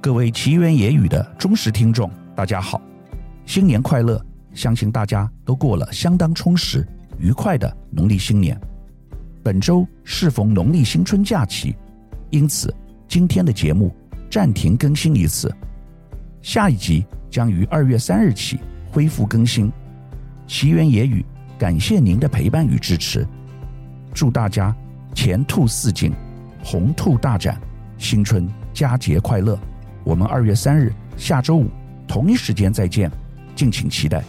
各位奇缘野语的忠实听众，大家好，新年快乐！相信大家都过了相当充实、愉快的农历新年。本周适逢农历新春假期，因此今天的节目暂停更新一次，下一集将于二月三日起恢复更新。奇缘野语感谢您的陪伴与支持，祝大家前兔似锦，鸿兔大展，新春佳节快乐！我们二月三日下周五同一时间再见，敬请期待。